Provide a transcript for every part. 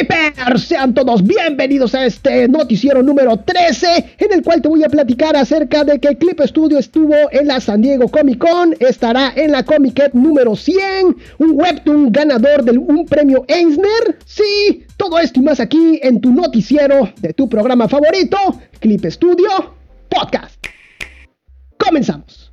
Clippers, sean todos bienvenidos a este noticiero número 13 en el cual te voy a platicar acerca de que Clip Studio estuvo en la San Diego Comic Con, estará en la Comic Con número 100, un webtoon ganador de un premio Eisner. Sí, todo esto y más aquí en tu noticiero de tu programa favorito, Clip Studio Podcast. Comenzamos.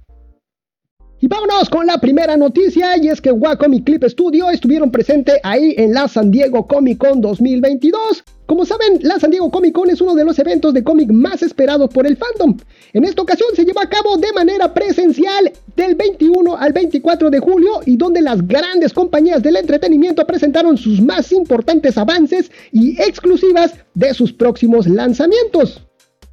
Y vámonos con la primera noticia y es que Wacom y Clip Studio estuvieron presentes ahí en la San Diego Comic Con 2022. Como saben, la San Diego Comic Con es uno de los eventos de cómic más esperados por el fandom. En esta ocasión se llevó a cabo de manera presencial del 21 al 24 de julio y donde las grandes compañías del entretenimiento presentaron sus más importantes avances y exclusivas de sus próximos lanzamientos.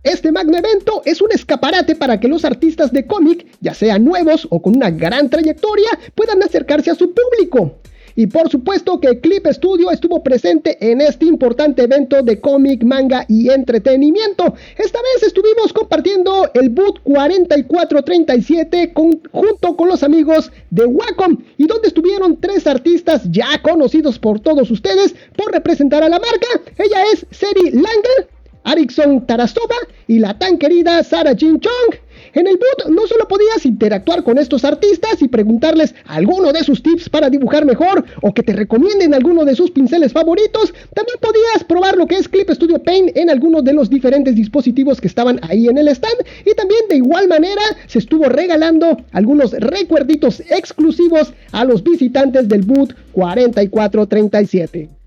Este magno evento es un escaparate para que los artistas de cómic, ya sean nuevos o con una gran trayectoria, puedan acercarse a su público. Y por supuesto que Clip Studio estuvo presente en este importante evento de cómic, manga y entretenimiento. Esta vez estuvimos compartiendo el boot 4437 junto con los amigos de Wacom y donde estuvieron tres artistas ya conocidos por todos ustedes por representar a la marca. Ella es Seri Langer, Arikson Tarasova y la tan querida Sarah Jin Chong. En el boot no solo podías interactuar con estos artistas y preguntarles alguno de sus tips para dibujar mejor o que te recomienden alguno de sus pinceles favoritos, también podías probar lo que es Clip Studio Paint en algunos de los diferentes dispositivos que estaban ahí en el stand y también de igual manera se estuvo regalando algunos recuerditos exclusivos a los visitantes del boot 4437.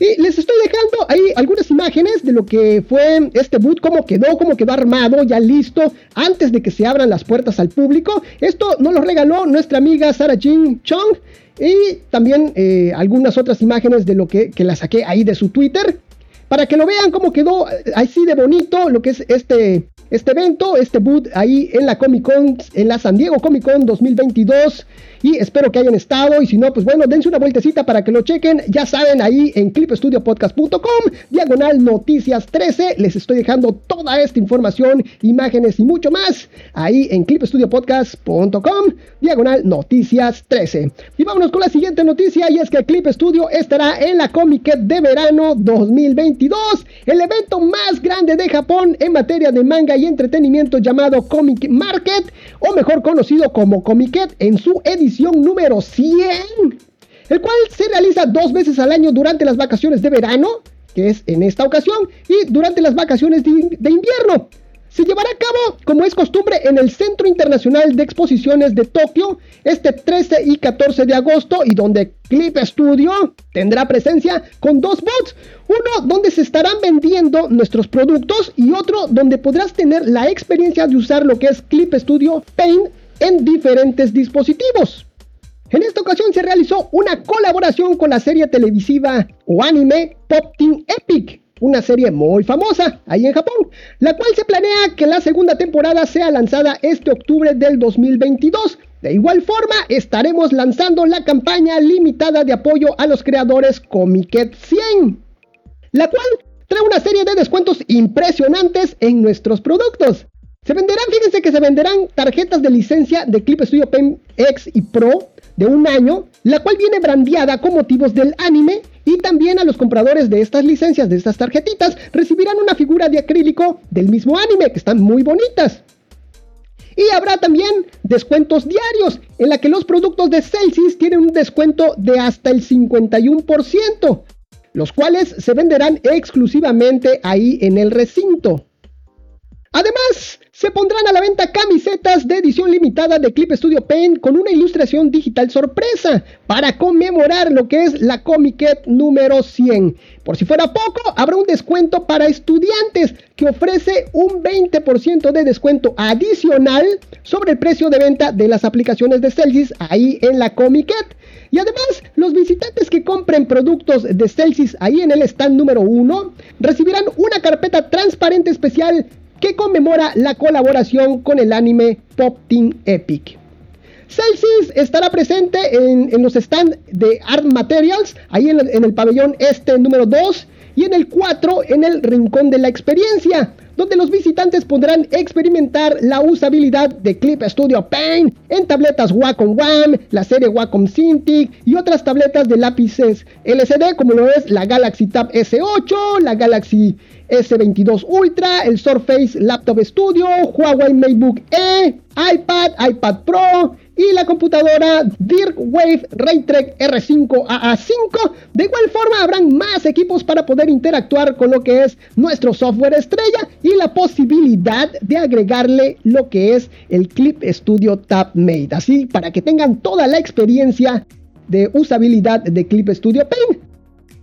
Y les estoy dejando ahí algunas imágenes de lo que fue este boot, cómo quedó, cómo quedó armado, ya listo, antes de que se abran las puertas al público. Esto nos lo regaló nuestra amiga Sarah Jin Chong. Y también eh, algunas otras imágenes de lo que, que la saqué ahí de su Twitter. Para que lo vean cómo quedó eh, así de bonito lo que es este, este evento, este boot ahí en la Comic Con, en la San Diego Comic Con 2022 y espero que hayan estado. Y si no, pues bueno, dense una vueltecita para que lo chequen, ya saben, ahí en clipstudiopodcast.com, diagonal noticias 13, les estoy dejando toda esta información, imágenes y mucho más, ahí en clipstudiopodcast.com, diagonal noticias 13. Y vámonos con la siguiente noticia y es que Clip Studio estará en la Comic de verano 2022, el evento más grande de Japón en materia de manga y entretenimiento llamado Comic Market, o mejor conocido como Comiket en su edición número 100, el cual se realiza dos veces al año durante las vacaciones de verano, que es en esta ocasión, y durante las vacaciones de, invierno. Se llevará a cabo, como es costumbre, en el Centro Internacional de Exposiciones de Tokio este 13 y 14 de agosto y donde Clip Studio tendrá presencia con dos bots. Uno donde se estarán vendiendo nuestros productos y otro donde podrás tener la experiencia de usar lo que es Clip Studio Paint en diferentes dispositivos. En esta ocasión se realizó una colaboración con la serie televisiva o anime Pop Team Epic, una serie muy famosa ahí en Japón, la cual se planea que la segunda temporada sea lanzada este octubre del 2022. De igual forma, estaremos lanzando la campaña limitada de apoyo a los creadores Comiket 100, la cual trae una serie de descuentos impresionantes en nuestros productos. Se venderán, fíjense que se venderán tarjetas de licencia de Clip Studio Pen X y Pro de un año, la cual viene brandeada con motivos del anime y también a los compradores de estas licencias, de estas tarjetitas, recibirán una figura de acrílico del mismo anime, que están muy bonitas. Y habrá también descuentos diarios, en la que los productos de Celsius tienen un descuento de hasta el 51%, los cuales se venderán exclusivamente ahí en el recinto. Además, se pondrán a la venta camisetas de edición limitada de Clip Studio Paint con una ilustración digital sorpresa para conmemorar lo que es la Comiket número 100. Por si fuera poco, habrá un descuento para estudiantes que ofrece un 20% de descuento adicional sobre el precio de venta de las aplicaciones de Celsius ahí en la Comiket. Y además, los visitantes que compren productos de Celsius ahí en el stand número 1 recibirán una carpeta transparente especial que conmemora la colaboración con el anime Pop Team Epic. Celsius estará presente en, los stands de Art Materials, ahí en el, pabellón este número 2 y en el 4 en el Rincón de la Experiencia, donde los visitantes podrán experimentar la usabilidad de Clip Studio Paint en tabletas Wacom WAM, la serie Wacom Cintiq y otras tabletas de lápices LCD como lo es la Galaxy Tab S8, la Galaxy S22 Ultra, el Surface Laptop Studio, Huawei MateBook E, iPad, iPad Pro y la computadora DirectWave Raytrek R5 AA5. De igual forma habrán más equipos para poder interactuar con lo que es nuestro software estrella y la posibilidad de agregarle lo que es el Clip Studio Tab Mate. Así para que tengan toda la experiencia de usabilidad de Clip Studio Paint.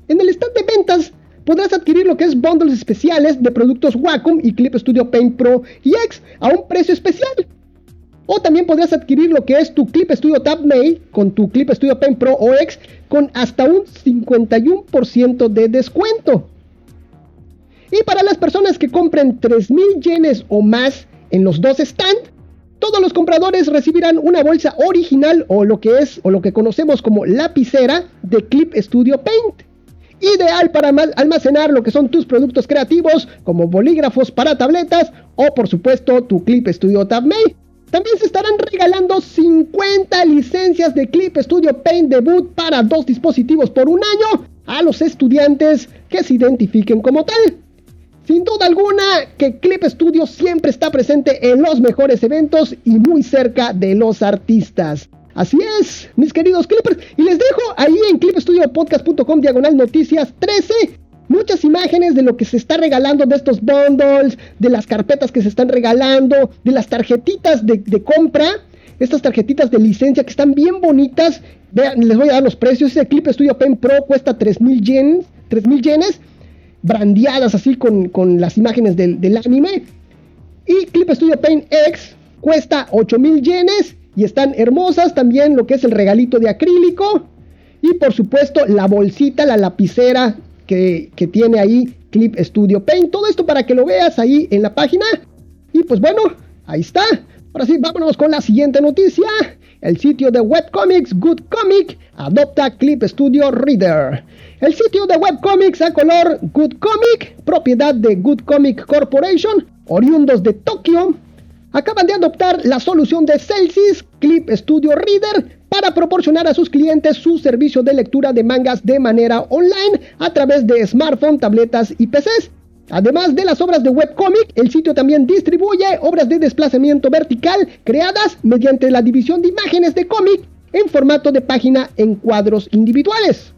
En el stand de ventas podrás adquirir lo que es bundles especiales de productos Wacom y Clip Studio Paint Pro y X a un precio especial. O también podrás adquirir lo que es tu Clip Studio Tab Mate con tu Clip Studio Paint Pro o X con hasta un 51% de descuento. Y para las personas que compren 3.000 yenes o más en los dos stands, todos los compradores recibirán una bolsa original o lo que es o lo que conocemos como lapicera de Clip Studio Paint ideal para almacenar lo que son tus productos creativos como bolígrafos para tabletas o por supuesto tu Clip Studio Tab Mate. También se estarán regalando 50 licencias de Clip Studio Paint Debut para dos dispositivos por un año a los estudiantes que se identifiquen como tal. Sin duda alguna que Clip Studio siempre está presente en los mejores eventos y muy cerca de los artistas. Así es, mis queridos clippers. Y les dejo ahí en clipstudiopodcast.com diagonal noticias 13 muchas imágenes de lo que se está regalando de estos bundles, de las carpetas que se están regalando, de las tarjetitas de, compra, estas tarjetitas de licencia que están bien bonitas. Vean, les voy a dar los precios. Ese Clip Studio Pen Pro cuesta 3000 yenes, 3000 yenes, brandeadas así con, con las imágenes del, anime. Y Clip Studio Paint X cuesta 8000 yenes y están hermosas también lo que es el regalito de acrílico y por supuesto la bolsita, la lapicera que, tiene ahí Clip Studio Paint. Todo esto para que lo veas ahí en la página. Y pues bueno, ahí está. Ahora sí, vámonos con la siguiente noticia. El sitio de webcomics Good Comic adopta Clip Studio Reader. El sitio de webcomics a color Good Comic, propiedad de Good Comic Corporation, oriundos de Tokio, acaban de adoptar la solución de Celsius Clip Studio Reader para proporcionar a sus clientes su servicio de lectura de mangas de manera online a través de smartphone, tabletas y PCs. Además de las obras de webcomic, el sitio también distribuye obras de desplazamiento vertical creadas mediante la división de imágenes de cómic en formato de página en cuadros individuales.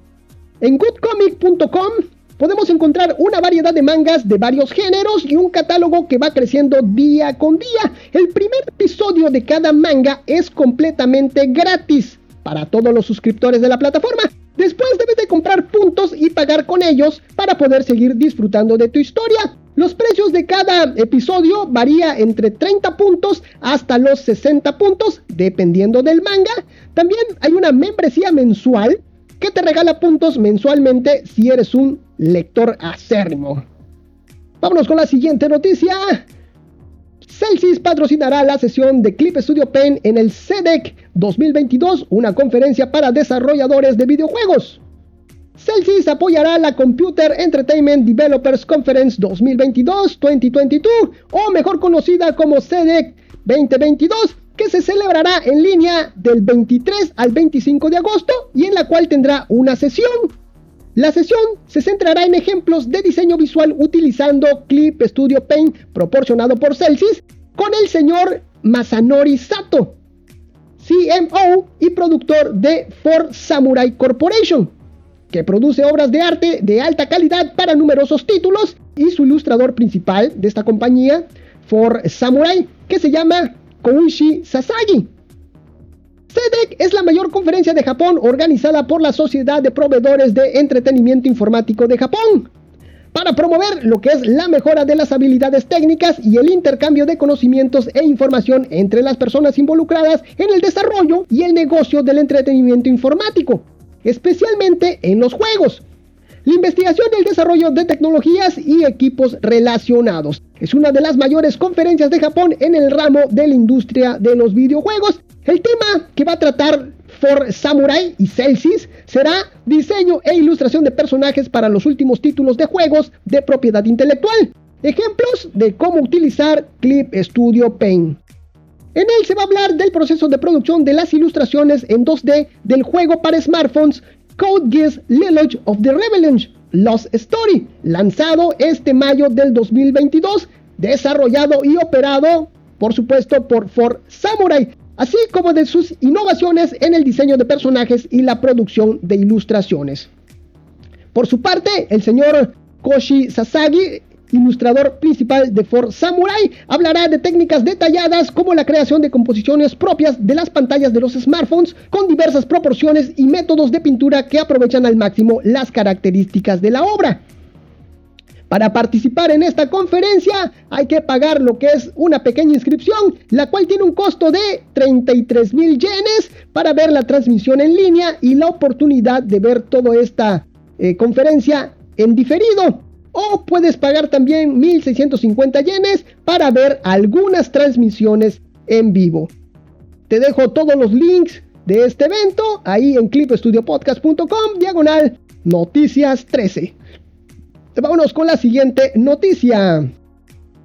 En goodcomic.com podemos encontrar una variedad de mangas de varios géneros y un catálogo que va creciendo día con día. El primer episodio de cada manga es completamente gratis para todos los suscriptores de la plataforma. Después debes de comprar puntos y pagar con ellos para poder seguir disfrutando de tu historia. Los precios de cada episodio varía entre 30 puntos hasta los 60 puntos, dependiendo del manga. También hay una membresía mensual que te regala puntos mensualmente si eres un lector acérrimo. Vámonos con la siguiente noticia. Celsius patrocinará la sesión de Clip Studio Pen en el CEDEC 2022, una conferencia para desarrolladores de videojuegos. Celsius apoyará la Computer Entertainment Developers Conference 2022-2022, o mejor conocida como CEDEC 2022, que se celebrará en línea del 23 al 25 de agosto y en la cual tendrá una sesión. La sesión se centrará en ejemplos de diseño visual utilizando Clip Studio Paint proporcionado por Celsius con el señor Masanori Sato, CMO y productor de Ford Samurai Corporation, que produce obras de arte de alta calidad para numerosos títulos y su ilustrador principal de esta compañía, Ford Samurai, que se llama Kouishi Sasagi. CEDEC es la mayor conferencia de Japón organizada por la Sociedad de Proveedores de Entretenimiento Informático de Japón para promover lo que es la mejora de las habilidades técnicas y el intercambio de conocimientos e información entre las personas involucradas en el desarrollo y el negocio del entretenimiento informático, especialmente en los juegos. La investigación y el desarrollo de tecnologías y equipos relacionados. Es una de las mayores conferencias de Japón en el ramo de la industria de los videojuegos. El tema que va a tratar For Samurai y Celsius será diseño e ilustración de personajes para los últimos títulos de juegos de propiedad intelectual. ejemplos de cómo utilizar Clip Studio Paint. En él se va a hablar del proceso de producción de las ilustraciones en 2D del juego para smartphones Code Geass Lineage of the Revenge Lost Story, lanzado este mayo del 2022, desarrollado y operado, por supuesto, por For Samurai, así como de sus innovaciones en el diseño de personajes y la producción de ilustraciones. Por su parte, el señor Koshi Sasagi ilustrador principal de For Samurai, hablará de técnicas detalladas como la creación de composiciones propias de las pantallas de los smartphones con diversas proporciones y métodos de pintura que aprovechan al máximo las características de la obra. Para participar en esta conferencia hay que pagar lo que es una pequeña inscripción, la cual tiene un costo de 33 mil yenes para ver la transmisión en línea y la oportunidad de ver toda esta eh, conferencia en diferido o puedes pagar también 1650 yenes para ver algunas transmisiones en vivo. Te dejo todos los links de este evento ahí en clipstudiopodcast.com diagonal noticias 13. Vámonos con la siguiente noticia.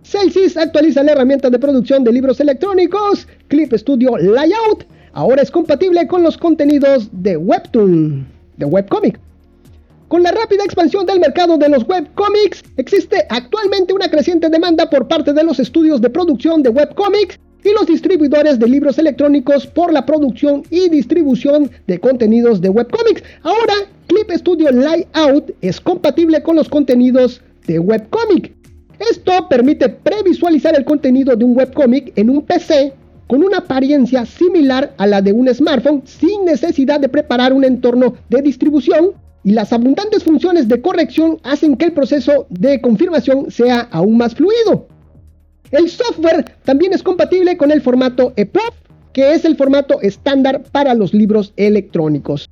Celsius actualiza la herramienta de producción de libros electrónicos Clip Studio Layout. Ahora es compatible con los contenidos de Webtoon, de webcomic. Con la rápida expansión del mercado de los webcomics, existe actualmente una creciente demanda por parte de los estudios de producción de webcomics y los distribuidores de libros electrónicos por la producción y distribución de contenidos de webcomics. Ahora, Clip Studio Layout es compatible con los contenidos de webcomic. Esto permite previsualizar el contenido de un webcomic en un PC con una apariencia similar a la de un smartphone sin necesidad de preparar un entorno de distribución y las abundantes funciones de corrección hacen que el proceso de confirmación sea aún más fluido. El software también es compatible con el formato EPUB, que es el formato estándar para los libros electrónicos.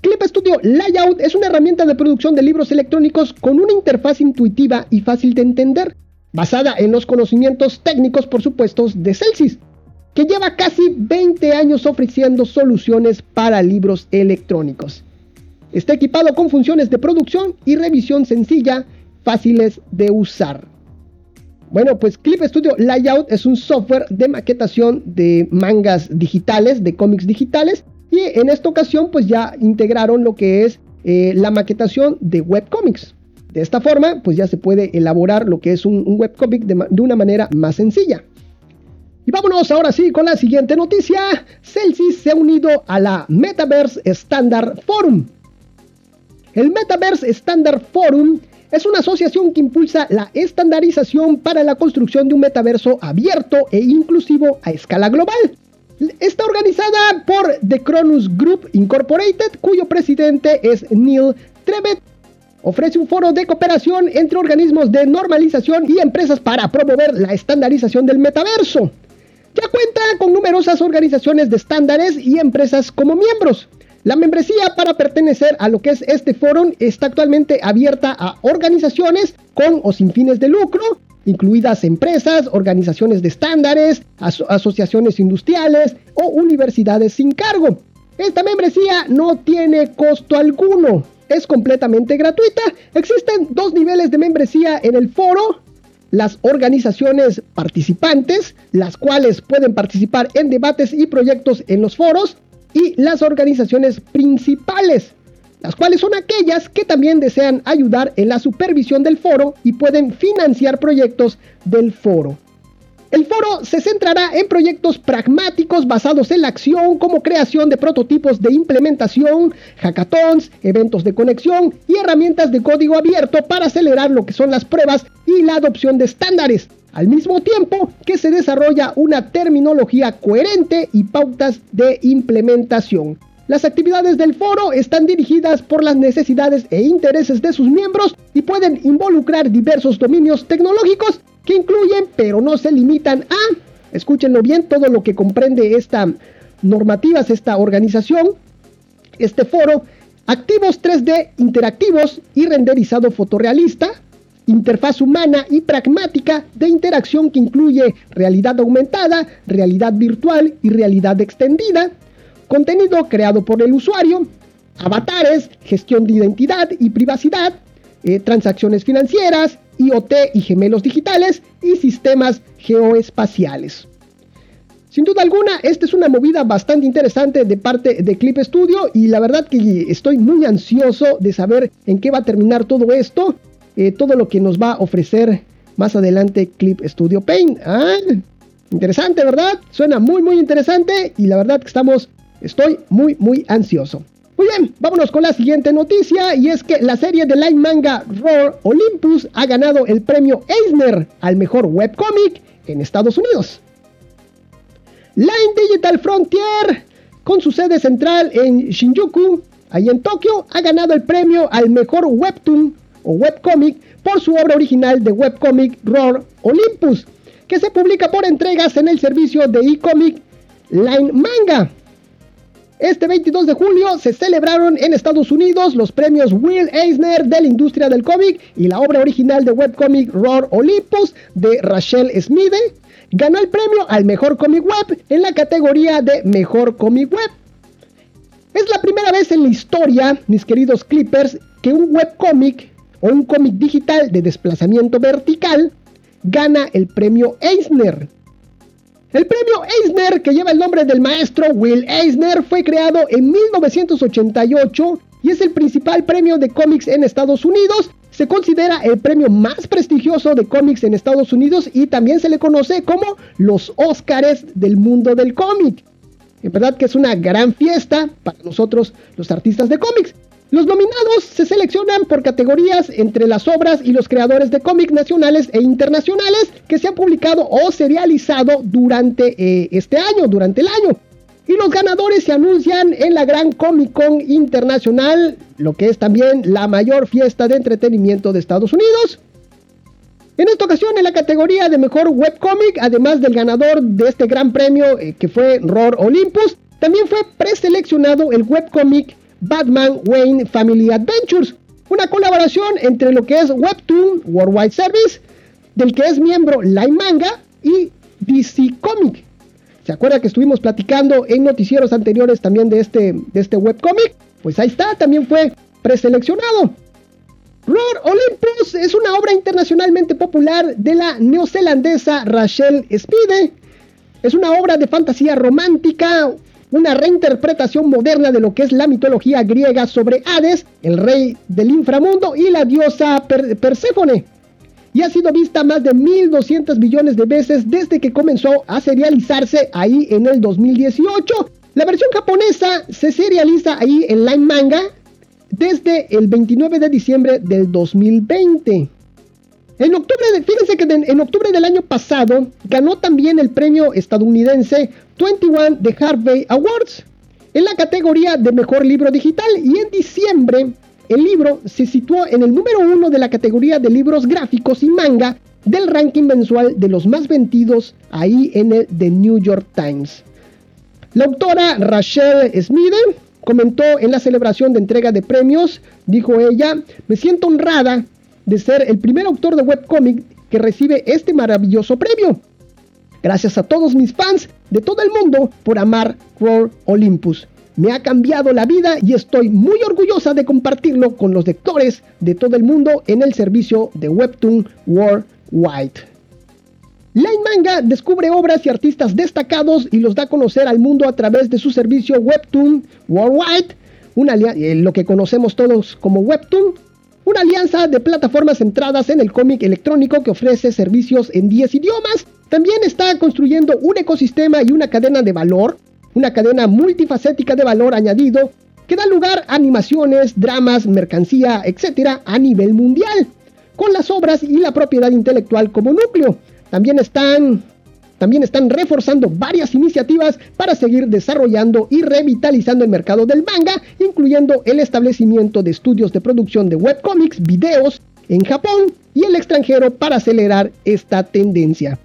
Clip Studio Layout es una herramienta de producción de libros electrónicos con una interfaz intuitiva y fácil de entender, basada en los conocimientos técnicos, por supuesto, de Celsius, que lleva casi 20 años ofreciendo soluciones para libros electrónicos. Está equipado con funciones de producción y revisión sencilla, fáciles de usar. Bueno, pues Clip Studio Layout es un software de maquetación de mangas digitales, de cómics digitales, y en esta ocasión pues ya integraron lo que es eh, la maquetación de webcomics. De esta forma, pues ya se puede elaborar lo que es un, webcomic de, de una manera más sencilla. Y vámonos ahora sí con la siguiente noticia. Celsius se ha unido a la Metaverse Standard Forum. El Metaverse Standard Forum es una asociación que impulsa la estandarización para la construcción de un metaverso abierto e inclusivo a escala global. Está organizada por The Cronus Group Incorporated, cuyo presidente es Neil Trevet. Ofrece un foro de cooperación entre organismos de normalización y empresas para promover la estandarización del metaverso. Ya cuenta con numerosas organizaciones de estándares y empresas como miembros. La membresía para pertenecer a lo que es este foro está actualmente abierta a organizaciones con o sin fines de lucro, incluidas empresas, organizaciones de estándares, asociaciones industriales o universidades sin cargo. Esta membresía no tiene costo alguno, es completamente gratuita. Existen dos niveles de membresía en el foro. Las organizaciones participantes, las cuales pueden participar en debates y proyectos en los foros, y las organizaciones principales, las cuales son aquellas que también desean ayudar en la supervisión del foro y pueden financiar proyectos del foro. El foro se centrará en proyectos pragmáticos basados en la acción como creación de prototipos de implementación, hackathons, eventos de conexión y herramientas de código abierto para acelerar lo que son las pruebas y la adopción de estándares, al mismo tiempo que se desarrolla una terminología coherente y pautas de implementación. Las actividades del foro están dirigidas por las necesidades e intereses de sus miembros y pueden involucrar diversos dominios tecnológicos que incluyen, pero no se limitan a, escúchenlo bien, todo lo que comprende esta normativas, esta organización, este foro, activos 3D interactivos y renderizado fotorrealista, interfaz humana y pragmática de interacción que incluye realidad aumentada, realidad virtual y realidad extendida, contenido creado por el usuario, avatares, gestión de identidad y privacidad, eh, transacciones financieras, IoT y gemelos digitales y sistemas geoespaciales. Sin duda alguna, esta es una movida bastante interesante de parte de Clip Studio y la verdad que estoy muy ansioso de saber en qué va a terminar todo esto, eh, todo lo que nos va a ofrecer más adelante Clip Studio Paint. Ah, interesante, ¿verdad? Suena muy muy interesante y la verdad que estamos, estoy muy muy ansioso. Muy bien, vámonos con la siguiente noticia y es que la serie de light manga Roar Olympus ha ganado el premio Eisner al mejor webcomic en Estados Unidos. Line Digital Frontier, con su sede central en Shinjuku, ahí en Tokio, ha ganado el premio al mejor webtoon o webcomic por su obra original de webcomic Roar Olympus, que se publica por entregas en el servicio de e-comic Line Manga. Este 22 de julio se celebraron en Estados Unidos los premios Will Eisner de la industria del cómic y la obra original de webcomic Roar Olympus de Rachel Smith ganó el premio al mejor cómic web en la categoría de mejor cómic web. Es la primera vez en la historia, mis queridos clippers, que un webcomic o un cómic digital de desplazamiento vertical gana el premio Eisner. El premio Eisner, que lleva el nombre del maestro Will Eisner, fue creado en 1988 y es el principal premio de cómics en Estados Unidos se considera el premio más prestigioso de cómics en Estados Unidos y también se le conoce como los Óscares del mundo del cómic. En verdad que es una gran fiesta para nosotros los artistas de cómics. Los nominados se seleccionan por categorías entre las obras y los creadores de cómics nacionales e internacionales que se han publicado o serializado durante eh, este año, durante el año. Y los ganadores se anuncian en la Gran Comic Con Internacional, lo que es también la mayor fiesta de entretenimiento de Estados Unidos. En esta ocasión, en la categoría de mejor webcomic, además del ganador de este gran premio eh, que fue Roar Olympus, también fue preseleccionado el webcomic Batman Wayne Family Adventures, una colaboración entre lo que es Webtoon Worldwide Service, del que es miembro Line Manga y DC Comic. ¿Se acuerda que estuvimos platicando en noticieros anteriores también de este, de este webcomic? Pues ahí está, también fue preseleccionado. Roar Olympus es una obra internacionalmente popular de la neozelandesa Rachel Spide. Es una obra de fantasía romántica, una reinterpretación moderna de lo que es la mitología griega sobre Hades, el rey del inframundo, y la diosa Perséfone y ha sido vista más de 1.200 billones de veces desde que comenzó a serializarse ahí en el 2018. La versión japonesa se serializa ahí en Line Manga desde el 29 de diciembre del 2020. En octubre, fíjense que en octubre del año pasado ganó también el premio estadounidense 21 de Harvey Awards en la categoría de mejor libro digital y en diciembre el libro se situó en el número uno de la categoría de libros gráficos y manga del ranking mensual de los más vendidos ahí en el The New York Times. La autora Rachel Smith comentó en la celebración de entrega de premios, dijo ella, me siento honrada de ser el primer autor de webcomic que recibe este maravilloso premio. Gracias a todos mis fans de todo el mundo por amar Roar Olympus me ha cambiado la vida y estoy muy orgullosa de compartirlo con los lectores de todo el mundo en el servicio de Webtoon Worldwide. Line Manga descubre obras y artistas destacados y los da a conocer al mundo a través de su servicio Webtoon Worldwide, una eh, lo que conocemos todos como Webtoon, una alianza de plataformas centradas en el cómic electrónico que ofrece servicios en 10 idiomas. También está construyendo un ecosistema y una cadena de valor una cadena multifacética de valor añadido que da lugar a animaciones, dramas, mercancía, etc. a nivel mundial, con las obras y la propiedad intelectual como núcleo. También están, también están reforzando varias iniciativas para seguir desarrollando y revitalizando el mercado del manga, incluyendo el establecimiento de estudios de producción de webcomics, videos en Japón y el extranjero para acelerar esta tendencia.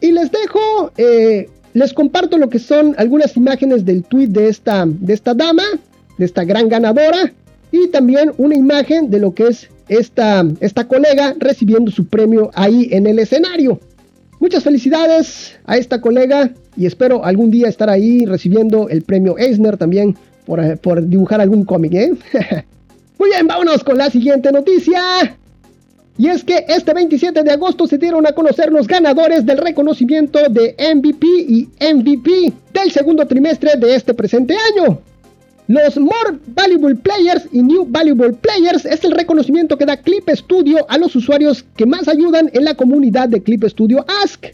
Y les dejo eh, les comparto lo que son algunas imágenes del tweet de esta, de esta dama, de esta gran ganadora, y también una imagen de lo que es esta, esta colega recibiendo su premio ahí en el escenario. Muchas felicidades a esta colega y espero algún día estar ahí recibiendo el premio Eisner también por, por dibujar algún cómic. ¿eh? Muy bien, vámonos Vámonos con la siguiente noticia. Y es que este 27 de agosto se dieron a conocer los ganadores del reconocimiento de MVP y MVP del segundo trimestre de este presente año. Los More Valuable Players y New Valuable Players es el reconocimiento que da Clip Studio a los usuarios que más ayudan en la comunidad de Clip Studio Ask.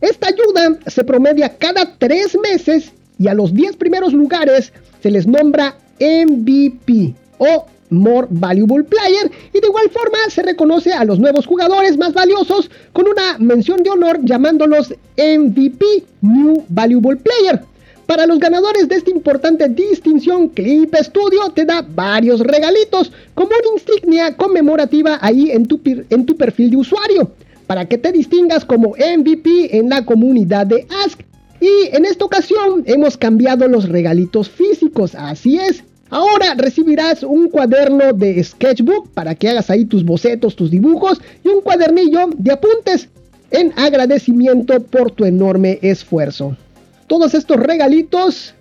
Esta ayuda se promedia cada tres meses y a los 10 primeros lugares se les nombra MVP o More Valuable Player y de igual forma se reconoce a los nuevos jugadores más valiosos con una mención de honor llamándolos MVP New Valuable Player. Para los ganadores de esta importante distinción, Clip Studio te da varios regalitos, como una insignia conmemorativa ahí en tu, en tu perfil de usuario, para que te distingas como MVP en la comunidad de Ask. Y en esta ocasión hemos cambiado los regalitos físicos, así es. Ahora recibirás un cuaderno de sketchbook para que hagas ahí tus bocetos, tus dibujos y un cuadernillo de apuntes en agradecimiento por tu enorme esfuerzo. Todos estos regalitos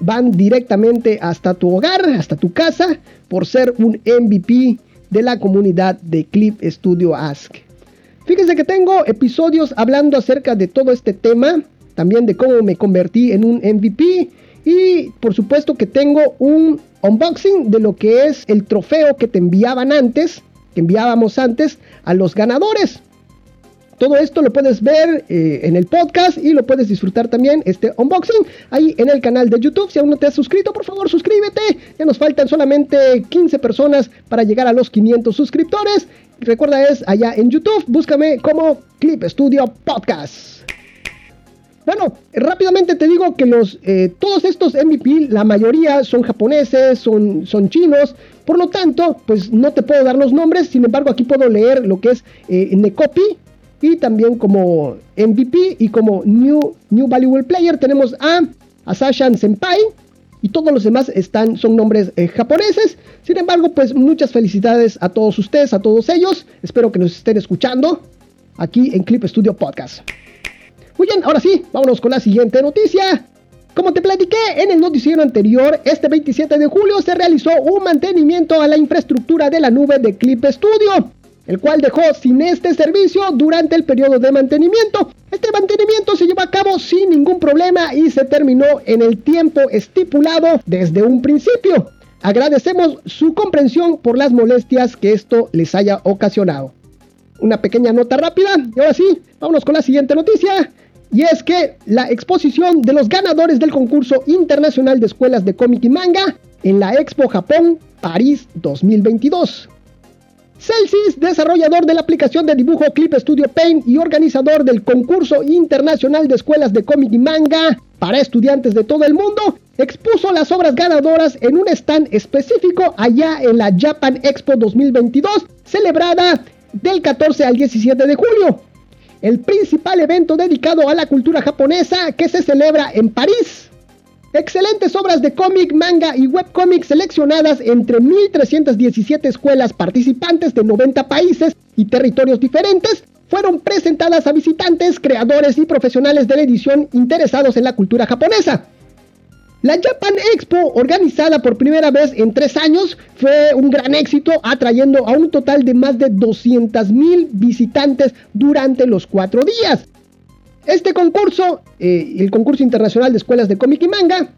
van directamente hasta tu hogar, hasta tu casa, por ser un MVP de la comunidad de Clip Studio Ask. Fíjense que tengo episodios hablando acerca de todo este tema, también de cómo me convertí en un MVP y por supuesto que tengo un unboxing de lo que es el trofeo que te enviaban antes, que enviábamos antes a los ganadores. Todo esto lo puedes ver eh, en el podcast y lo puedes disfrutar también este unboxing ahí en el canal de YouTube. Si aún no te has suscrito, por favor suscríbete. Ya nos faltan solamente 15 personas para llegar a los 500 suscriptores. Recuerda es allá en YouTube. Búscame como Clip Studio Podcast. Bueno, rápidamente te digo que los, eh, todos estos MVP, la mayoría son japoneses, son, son chinos, por lo tanto, pues no te puedo dar los nombres, sin embargo aquí puedo leer lo que es eh, y también como MVP y como New, New Valuable Player tenemos a Asashan Senpai. Y todos los demás están, son nombres eh, japoneses. Sin embargo, pues muchas felicidades a todos ustedes, a todos ellos. Espero que nos estén escuchando aquí en Clip Studio Podcast. Muy bien, ahora sí, vámonos con la siguiente noticia. Como te platiqué en el noticiero anterior, este 27 de julio se realizó un mantenimiento a la infraestructura de la nube de Clip Studio el cual dejó sin este servicio durante el periodo de mantenimiento. Este mantenimiento se llevó a cabo sin ningún problema y se terminó en el tiempo estipulado desde un principio. Agradecemos su comprensión por las molestias que esto les haya ocasionado. Una pequeña nota rápida y ahora sí, vámonos con la siguiente noticia. Y es que la exposición de los ganadores del concurso internacional de escuelas de cómic y manga en la Expo Japón París 2022 Celsius, desarrollador de la aplicación de dibujo Clip Studio Paint y organizador del concurso internacional de escuelas de cómic y manga para estudiantes de todo el mundo, expuso las obras ganadoras en un stand específico allá en la Japan Expo 2022, celebrada del 14 al 17 de julio. El principal evento dedicado a la cultura japonesa que se celebra en París. Excelentes obras de cómic, manga y webcómic seleccionadas entre 1.317 escuelas participantes de 90 países y territorios diferentes fueron presentadas a visitantes, creadores y profesionales de la edición interesados en la cultura japonesa. La Japan Expo, organizada por primera vez en tres años, fue un gran éxito, atrayendo a un total de más de 200.000 visitantes durante los cuatro días. Este concurso, eh, el concurso internacional de escuelas de cómic y manga,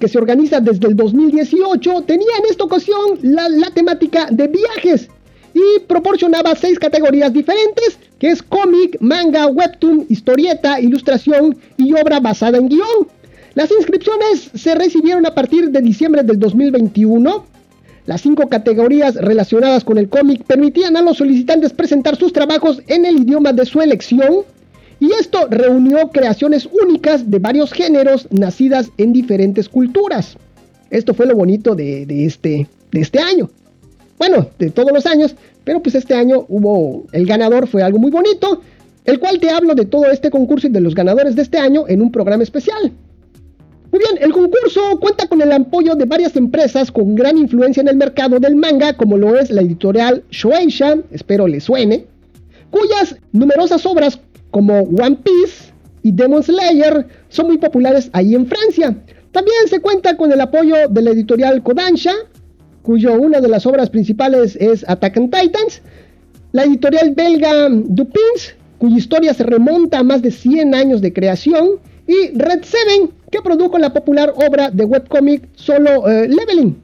que se organiza desde el 2018, tenía en esta ocasión la, temática de viajes y proporcionaba seis categorías diferentes, que es cómic, manga, webtoon, historieta, ilustración y obra basada en guion. Las inscripciones se recibieron a partir de diciembre del 2021. Las cinco categorías relacionadas con el cómic permitían a los solicitantes presentar sus trabajos en el idioma de su elección y esto reunió creaciones únicas de varios géneros nacidas en diferentes culturas. Esto fue lo bonito de, este, de este año. Bueno, de todos los años, pero pues este año hubo, el ganador fue algo muy bonito, el cual te hablo de todo este concurso y de los ganadores de este año en un programa especial. Muy bien, el concurso cuenta con el apoyo de varias empresas con gran influencia en el mercado del manga, como lo es la editorial Shueisha, espero le suene, cuyas numerosas obras como One Piece y Demon Slayer son muy populares ahí en Francia. También se cuenta con el apoyo de la editorial Kodansha, cuyo una de las obras principales es Attack on Titans. La editorial belga Dupins, cuya historia se remonta a más de 100 años de creación. Y Red Seven, que produjo la popular obra de webcomic Solo eh, Leveling.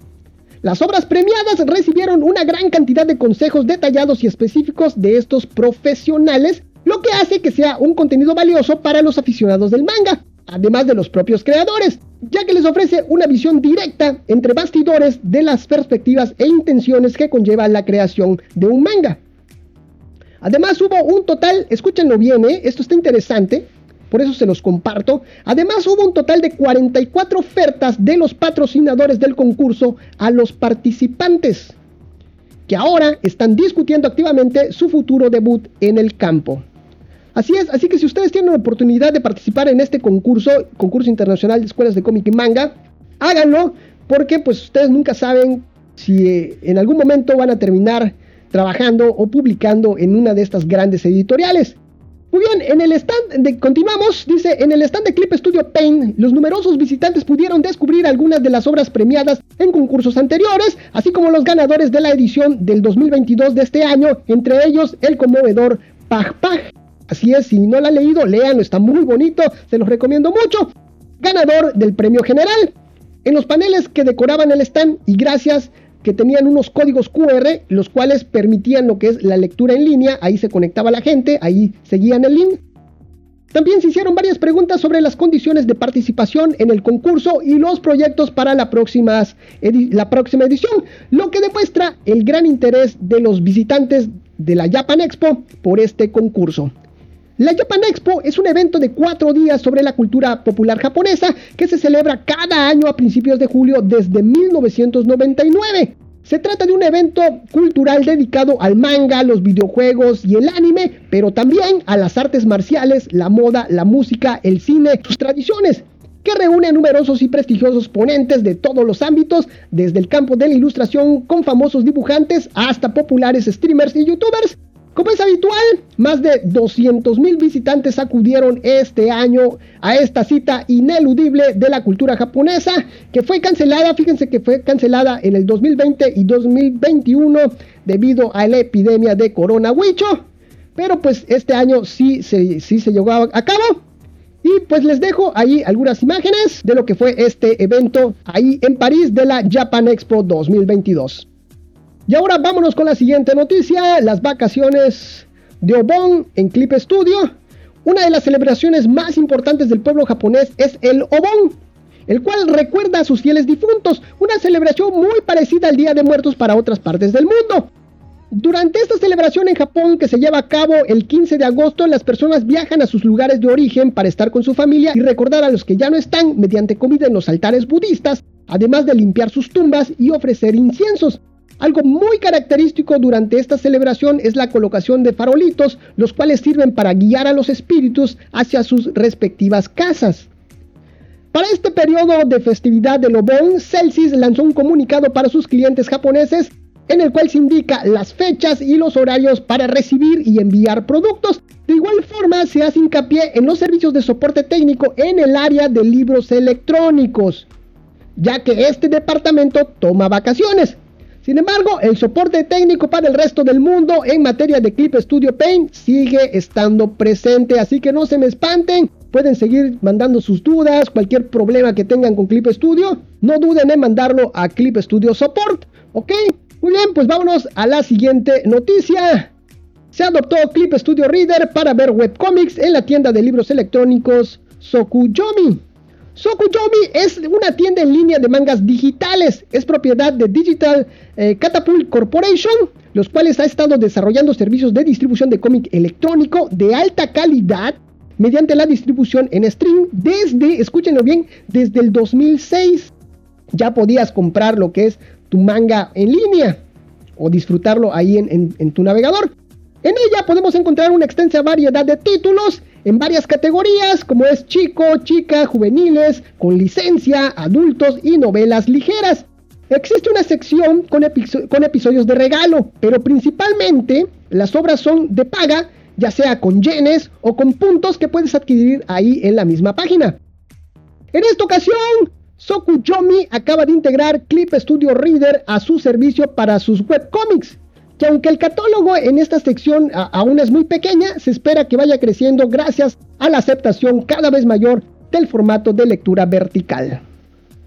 Las obras premiadas recibieron una gran cantidad de consejos detallados y específicos de estos profesionales, lo que hace que sea un contenido valioso para los aficionados del manga además de los propios creadores, ya que les ofrece una visión directa entre bastidores de las perspectivas e intenciones que conlleva la creación de un manga. Además hubo un total, escúchenlo bien, ¿eh? esto está interesante, por eso se los comparto. Además hubo un total de 44 ofertas de los patrocinadores del concurso a los participantes, que ahora están discutiendo activamente su futuro debut en el campo. Así es, así que si ustedes tienen la oportunidad de participar en este concurso, concurso internacional de escuelas de cómic y manga, háganlo porque pues ustedes nunca saben si eh, en algún momento van a terminar trabajando o publicando en una de estas grandes editoriales. Muy bien, en el stand de, continuamos, dice, en el stand de Clip Studio Paint, los numerosos visitantes pudieron descubrir algunas de las obras premiadas en concursos anteriores, así como los ganadores de la edición del 2022 de este año, entre ellos el conmovedor Paj Paj. Así es, si no lo ha leído, léanlo, está muy bonito, se los recomiendo mucho. Ganador del premio general. En los paneles que decoraban el stand y gracias que tenían unos códigos QR, los cuales permitían lo que es la lectura en línea, ahí se conectaba la gente, ahí seguían el link. También se hicieron varias preguntas sobre las condiciones de participación en el concurso y los proyectos para la la próxima edición, lo que demuestra el gran interés de los visitantes de la Japan Expo por este concurso. La Japan Expo es un evento de cuatro días sobre la cultura popular japonesa que se celebra cada año a principios de julio desde 1999. Se trata de un evento cultural dedicado al manga, los videojuegos y el anime, pero también a las artes marciales, la moda, la música, el cine, sus tradiciones, que reúne a numerosos y prestigiosos ponentes de todos los ámbitos, desde el campo de la ilustración con famosos dibujantes hasta populares streamers y youtubers, como es habitual, más de 200.000 visitantes acudieron este año a esta cita ineludible de la cultura japonesa, que fue cancelada, fíjense que fue cancelada en el 2020 y 2021 debido a la epidemia de coronavirus. Pero pues este año sí, sí se llevó a cabo. Y pues les dejo ahí algunas imágenes de lo que fue este evento ahí en París de la Japan Expo 2022. Y ahora vámonos con la siguiente noticia, las vacaciones de Obon en Clip Studio. Una de las celebraciones más importantes del pueblo japonés es el Obon, el cual recuerda a sus fieles difuntos, una celebración muy parecida al Día de Muertos para otras partes del mundo. Durante esta celebración en Japón que se lleva a cabo el 15 de agosto, las personas viajan a sus lugares de origen para estar con su familia y recordar a los que ya no están mediante comida en los altares budistas, además de limpiar sus tumbas y ofrecer inciensos. Algo muy característico durante esta celebración es la colocación de farolitos, los cuales sirven para guiar a los espíritus hacia sus respectivas casas. Para este periodo de festividad de Lobon, Celsius lanzó un comunicado para sus clientes japoneses en el cual se indica las fechas y los horarios para recibir y enviar productos. De igual forma, se hace hincapié en los servicios de soporte técnico en el área de libros electrónicos, ya que este departamento toma vacaciones. Sin embargo, el soporte técnico para el resto del mundo en materia de Clip Studio Paint sigue estando presente, así que no se me espanten. Pueden seguir mandando sus dudas, cualquier problema que tengan con Clip Studio, no duden en mandarlo a Clip Studio Support, ¿ok? Muy bien, pues vámonos a la siguiente noticia. Se adoptó Clip Studio Reader para ver webcomics en la tienda de libros electrónicos Sokuyomi. Sokuyomi es una tienda en línea de mangas digitales. Es propiedad de Digital eh, Catapult Corporation, los cuales ha estado desarrollando servicios de distribución de cómic electrónico de alta calidad mediante la distribución en stream desde, escúchenlo bien, desde el 2006. Ya podías comprar lo que es tu manga en línea o disfrutarlo ahí en tu navegador. En ella podemos encontrar una extensa variedad de títulos en varias categorías como es chico, chica, juveniles, con licencia, adultos y novelas ligeras. Existe una sección con, episodios de regalo, pero principalmente las obras son de paga, ya sea con yenes o con puntos que puedes adquirir ahí en la misma página. En esta ocasión, Sokuyomi acaba de integrar Clip Studio Reader a su servicio para sus webcomics. Que aunque el catálogo en esta sección aún es muy pequeña, se espera que vaya creciendo gracias a la aceptación cada vez mayor del formato de lectura vertical.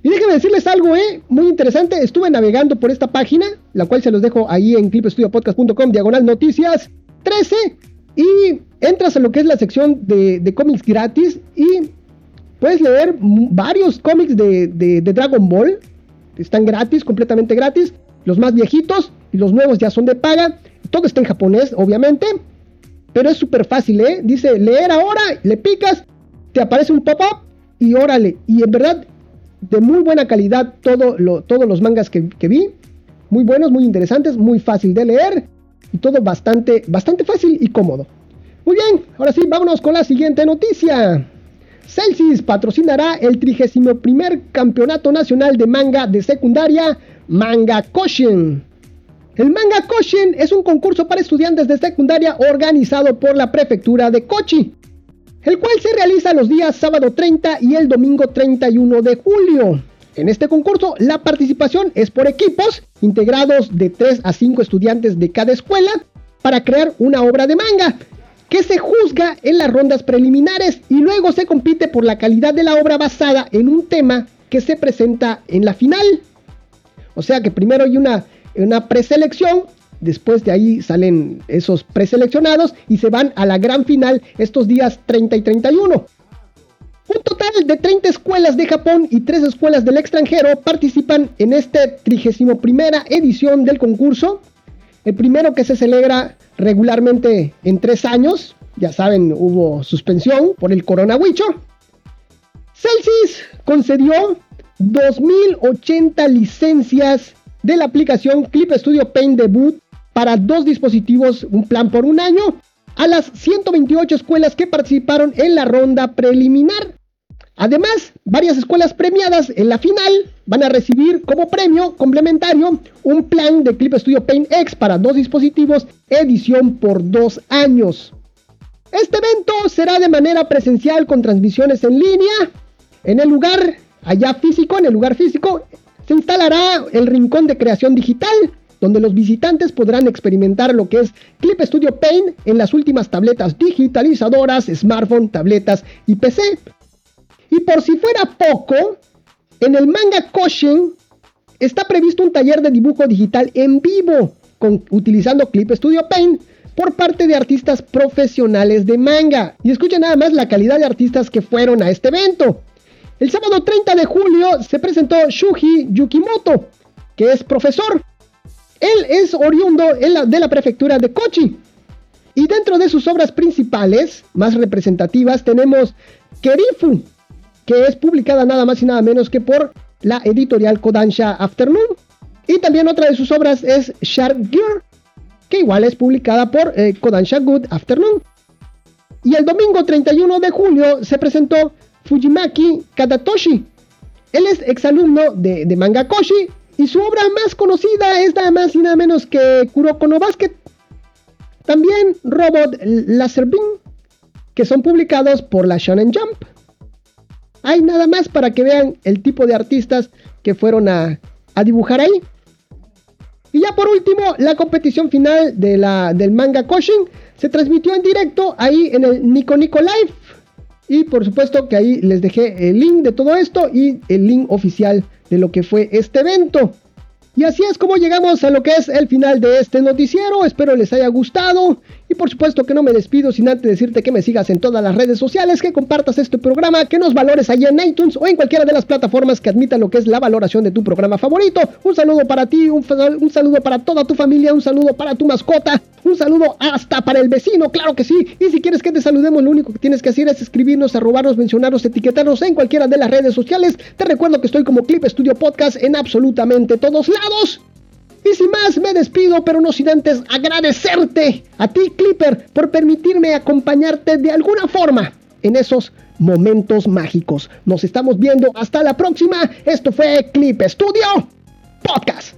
Y déjenme decirles algo, ¿eh? Muy interesante. Estuve navegando por esta página, la cual se los dejo ahí en clipestudiopodcast.com, diagonal noticias 13. Y entras a lo que es la sección de, de cómics gratis y puedes leer varios cómics de, de, Dragon Ball. Están gratis, completamente gratis. Los más viejitos los nuevos ya son de paga. Todo está en japonés, obviamente. Pero es súper fácil, ¿eh? Dice leer ahora, le picas, te aparece un pop-up y órale. Y en verdad, de muy buena calidad todo lo, todos los mangas que, que, vi. Muy buenos, muy interesantes, muy fácil de leer. Y todo bastante, bastante fácil y cómodo. Muy bien, ahora sí, vámonos con la siguiente noticia. Celsius patrocinará el 31 Campeonato Nacional de Manga de Secundaria, Manga Koshin. El Manga Koshin es un concurso para estudiantes de secundaria organizado por la prefectura de Kochi, el cual se realiza los días sábado 30 y el domingo 31 de julio. En este concurso, la participación es por equipos integrados de 3 a 5 estudiantes de cada escuela para crear una obra de manga que se juzga en las rondas preliminares y luego se compite por la calidad de la obra basada en un tema que se presenta en la final. O sea que primero hay una, una preselección, después de ahí salen esos preseleccionados y se van a la gran final estos días 30 y 31. Un total de 30 escuelas de Japón y 3 escuelas del extranjero participan en esta 31 edición del concurso. El primero que se celebra regularmente en tres años. Ya saben, hubo suspensión por el coronavirus. Celsius concedió 2.080 licencias de la aplicación Clip Studio Paint Debut para dos dispositivos, un plan por un año, a las 128 escuelas que participaron en la ronda preliminar. Además, varias escuelas premiadas en la final van a recibir como premio complementario un plan de Clip Studio Paint X para dos dispositivos, edición por dos años. Este evento será de manera presencial con transmisiones en línea. En el lugar allá físico, en el lugar físico, se instalará el rincón de creación digital, donde los visitantes podrán experimentar lo que es Clip Studio Paint en las últimas tabletas digitalizadoras, smartphone, tabletas y PC. Y por si fuera poco, en el manga Koshin está previsto un taller de dibujo digital en vivo, con, utilizando Clip Studio Paint por parte de artistas profesionales de manga. Y escuchen nada más la calidad de artistas que fueron a este evento. El sábado 30 de julio se presentó Shuji Yukimoto, que es profesor. Él es oriundo de la prefectura de Kochi. Y dentro de sus obras principales, más representativas, tenemos Kerifu, que es publicada nada más y nada menos que por la editorial Kodansha Afternoon. Y también otra de sus obras es Shark Gear, que igual es publicada por eh, Kodansha Good Afternoon. Y el domingo 31 de julio se presentó Fujimaki Kadatoshi. Él es exalumno de, de Manga Koshi y su obra más conocida es nada más y nada menos que Kuroko no Basket. También Robot Laser Beam, que son publicados por la Shonen Jump. Hay nada más para que vean el tipo de artistas que fueron a, dibujar ahí. Y ya por último, la competición final de la, del manga Koshin se transmitió en directo ahí en el Nico Nico Live. Y por supuesto que ahí les dejé el link de todo esto y el link oficial de lo que fue este evento. Y así es como llegamos a lo que es el final de este noticiero. Espero les haya gustado. Y por supuesto que no me despido sin antes decirte que me sigas en todas las redes sociales, que compartas este programa, que nos valores allá en iTunes o en cualquiera de las plataformas que admitan lo que es la valoración de tu programa favorito. Un saludo para ti, un, un saludo para toda tu familia, un saludo para tu mascota, un saludo hasta para el vecino, claro que sí. Y si quieres que te saludemos, lo único que tienes que hacer es escribirnos, arrobarnos, mencionarnos, etiquetarnos en cualquiera de las redes sociales. Te recuerdo que estoy como Clip Studio Podcast en absolutamente todos lados. Y sin más, me despido, pero no sin antes agradecerte a ti, Clipper, por permitirme acompañarte de alguna forma en esos momentos mágicos. Nos estamos viendo hasta la próxima. Esto fue Clip Studio Podcast.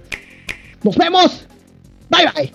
Nos vemos. Bye bye.